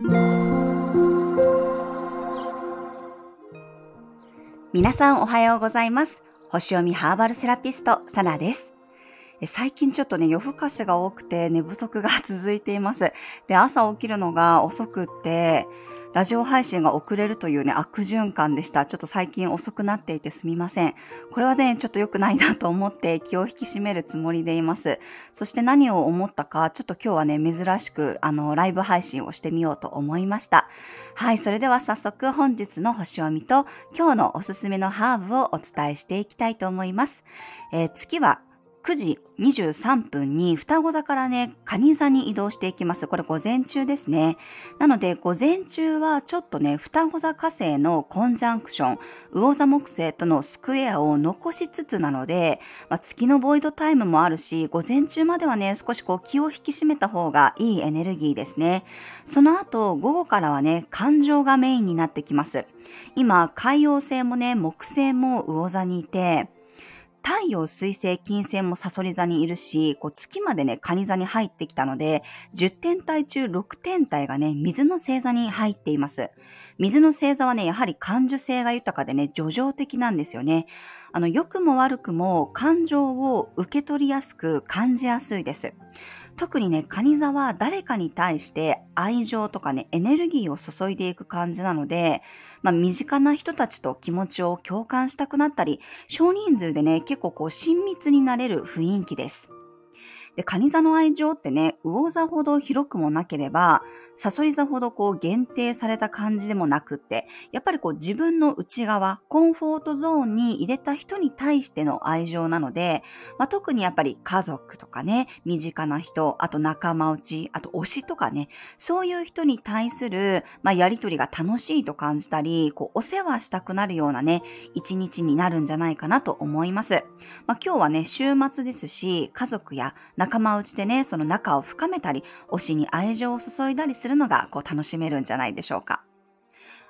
皆さんおはようございます。星読みハーバルセラピスト、サナです。最近ちょっとね、夜更かしが多くて寝不足が続いています。で、朝起きるのが遅くって、ラジオ配信が遅れるというね、悪循環でした。ちょっと最近遅くなっていてすみません。これはね、ちょっと良くないなと思って気を引き締めるつもりでいます。そして何を思ったか、ちょっと今日はね、珍しく、あの、ライブ配信をしてみようと思いました。はい、それでは早速本日の星を見と今日のおすすめのハーブをお伝えしていきたいと思います。えー、月は9時23分に双子座からね、蟹座に移動していきます。これ午前中ですね。なので午前中はちょっとね、双子座火星のコンジャンクション、魚座木星とのスクエアを残しつつなので、まあ、月のボイドタイムもあるし、午前中まではね、少しこう気を引き締めた方がいいエネルギーですね。その後、午後からはね、感情がメインになってきます。今、海洋星もね、木星も魚座にいて、太陽、水星、金星もサソリ座にいるし、こう月までね、蟹座に入ってきたので、10天体中6天体がね、水の星座に入っています。水の星座はね、やはり感受性が豊かでね、叙情的なんですよね。あの、良くも悪くも感情を受け取りやすく感じやすいです。特にね、カニ座は誰かに対して愛情とかね、エネルギーを注いでいく感じなので、まあ、身近な人たちと気持ちを共感したくなったり、少人数でね、結構こう親密になれる雰囲気です。で、カニ座の愛情ってね、魚座ほど広くもなければ、サソリ座ほどこう限定された感じでもなくって、やっぱりこう自分の内側、コンフォートゾーンに入れた人に対しての愛情なので、まあ、特にやっぱり家族とかね、身近な人、あと仲間内、あと推しとかね、そういう人に対する、まあ、やりとりが楽しいと感じたり、こうお世話したくなるようなね、一日になるんじゃないかなと思います。まあ、今日はね、週末ですし、家族や仲仲間内でね、その仲を深めたり、推しに愛情を注いだりするのが、こう楽しめるんじゃないでしょうか。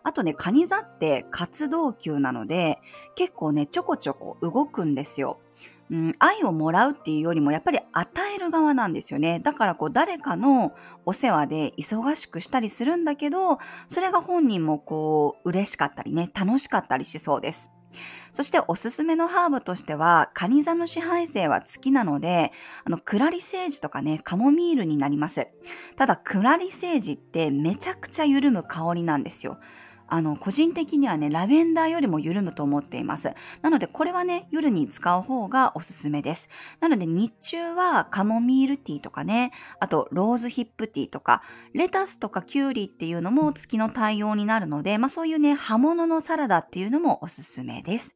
あとね、カニ座って活動球なので、結構ね、ちょこちょこ動くんですよ。うん、愛をもらうっていうよりもやっぱり与える側なんですよね。だからこう誰かのお世話で忙しくしたりするんだけど、それが本人もこう嬉しかったりね、楽しかったりしそうです。そしておすすめのハーブとしては、カニ座の支配性は月なので、あの、クラリセージとかね、カモミールになります。ただ、クラリセージってめちゃくちゃ緩む香りなんですよ。あの、個人的にはね、ラベンダーよりも緩むと思っています。なので、これはね、夜に使う方がおすすめです。なので、日中はカモミールティーとかね、あと、ローズヒップティーとか、レタスとかキュウリっていうのも月の対応になるので、まあそういうね、葉物のサラダっていうのもおすすめです。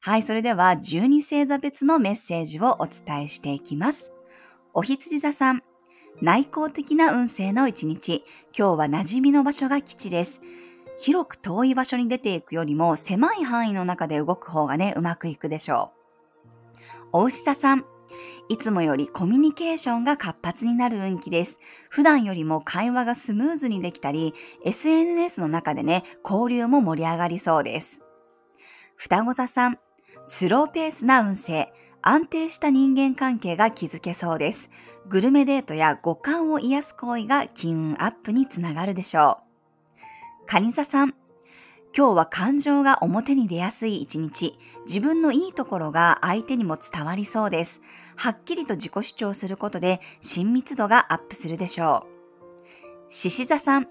はい、それでは12星座別のメッセージをお伝えしていきます。お羊座さん、内向的な運勢の一日。今日は馴染みの場所が基地です。広く遠い場所に出ていくよりも狭い範囲の中で動く方がね、うまくいくでしょう。お牛座さん、いつもよりコミュニケーションが活発になる運気です。普段よりも会話がスムーズにできたり、SNS の中でね、交流も盛り上がりそうです。双子座さん、スローペースな運勢、安定した人間関係が築けそうです。グルメデートや五感を癒す行為が金運アップにつながるでしょう。カニ座さん、今日は感情が表に出やすい一日。自分のいいところが相手にも伝わりそうです。はっきりと自己主張することで親密度がアップするでしょう。獅子座さん、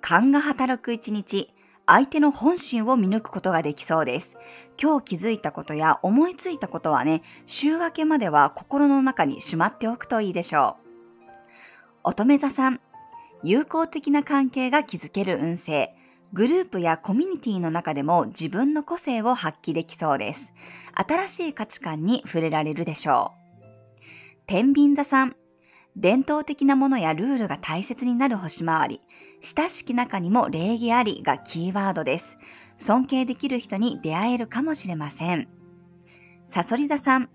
勘が働く一日。相手の本心を見抜くことができそうです。今日気づいたことや思いついたことはね、週明けまでは心の中にしまっておくといいでしょう。乙女座さん、友好的な関係が築ける運勢。グループやコミュニティの中でも自分の個性を発揮できそうです。新しい価値観に触れられるでしょう。天秤座さん、伝統的なものやルールが大切になる星回り。親しき中にも礼儀ありがキーワードです。尊敬できる人に出会えるかもしれません。サソリ座さん、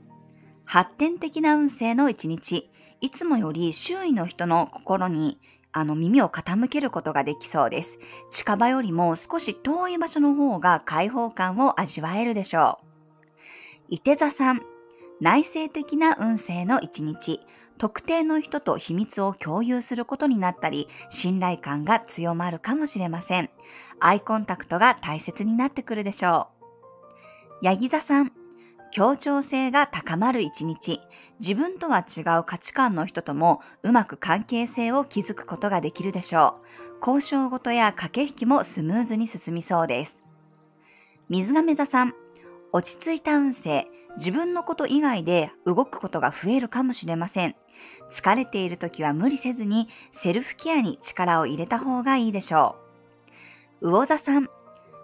発展的な運勢の一日。いつもより周囲の人の心にあの耳を傾けることができそうです。近場よりも少し遠い場所の方が開放感を味わえるでしょう。伊手座さん、内省的な運勢の一日。特定の人と秘密を共有することになったり、信頼感が強まるかもしれません。アイコンタクトが大切になってくるでしょう。ヤギ座さん、協調性が高まる一日、自分とは違う価値観の人ともうまく関係性を築くことができるでしょう。交渉事や駆け引きもスムーズに進みそうです。水亀座さん、落ち着いた運勢、自分のこと以外で動くことが増えるかもしれません。疲れている時は無理せずにセルフケアに力を入れた方がいいでしょう。魚座さん、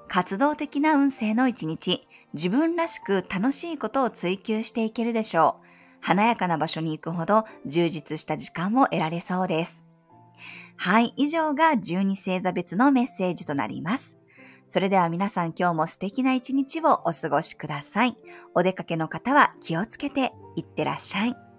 活動的な運勢の一日、自分らしく楽しいことを追求していけるでしょう。華やかな場所に行くほど充実した時間も得られそうです。はい、以上が12星座別のメッセージとなります。それでは皆さん今日も素敵な一日をお過ごしください。お出かけの方は気をつけていってらっしゃい。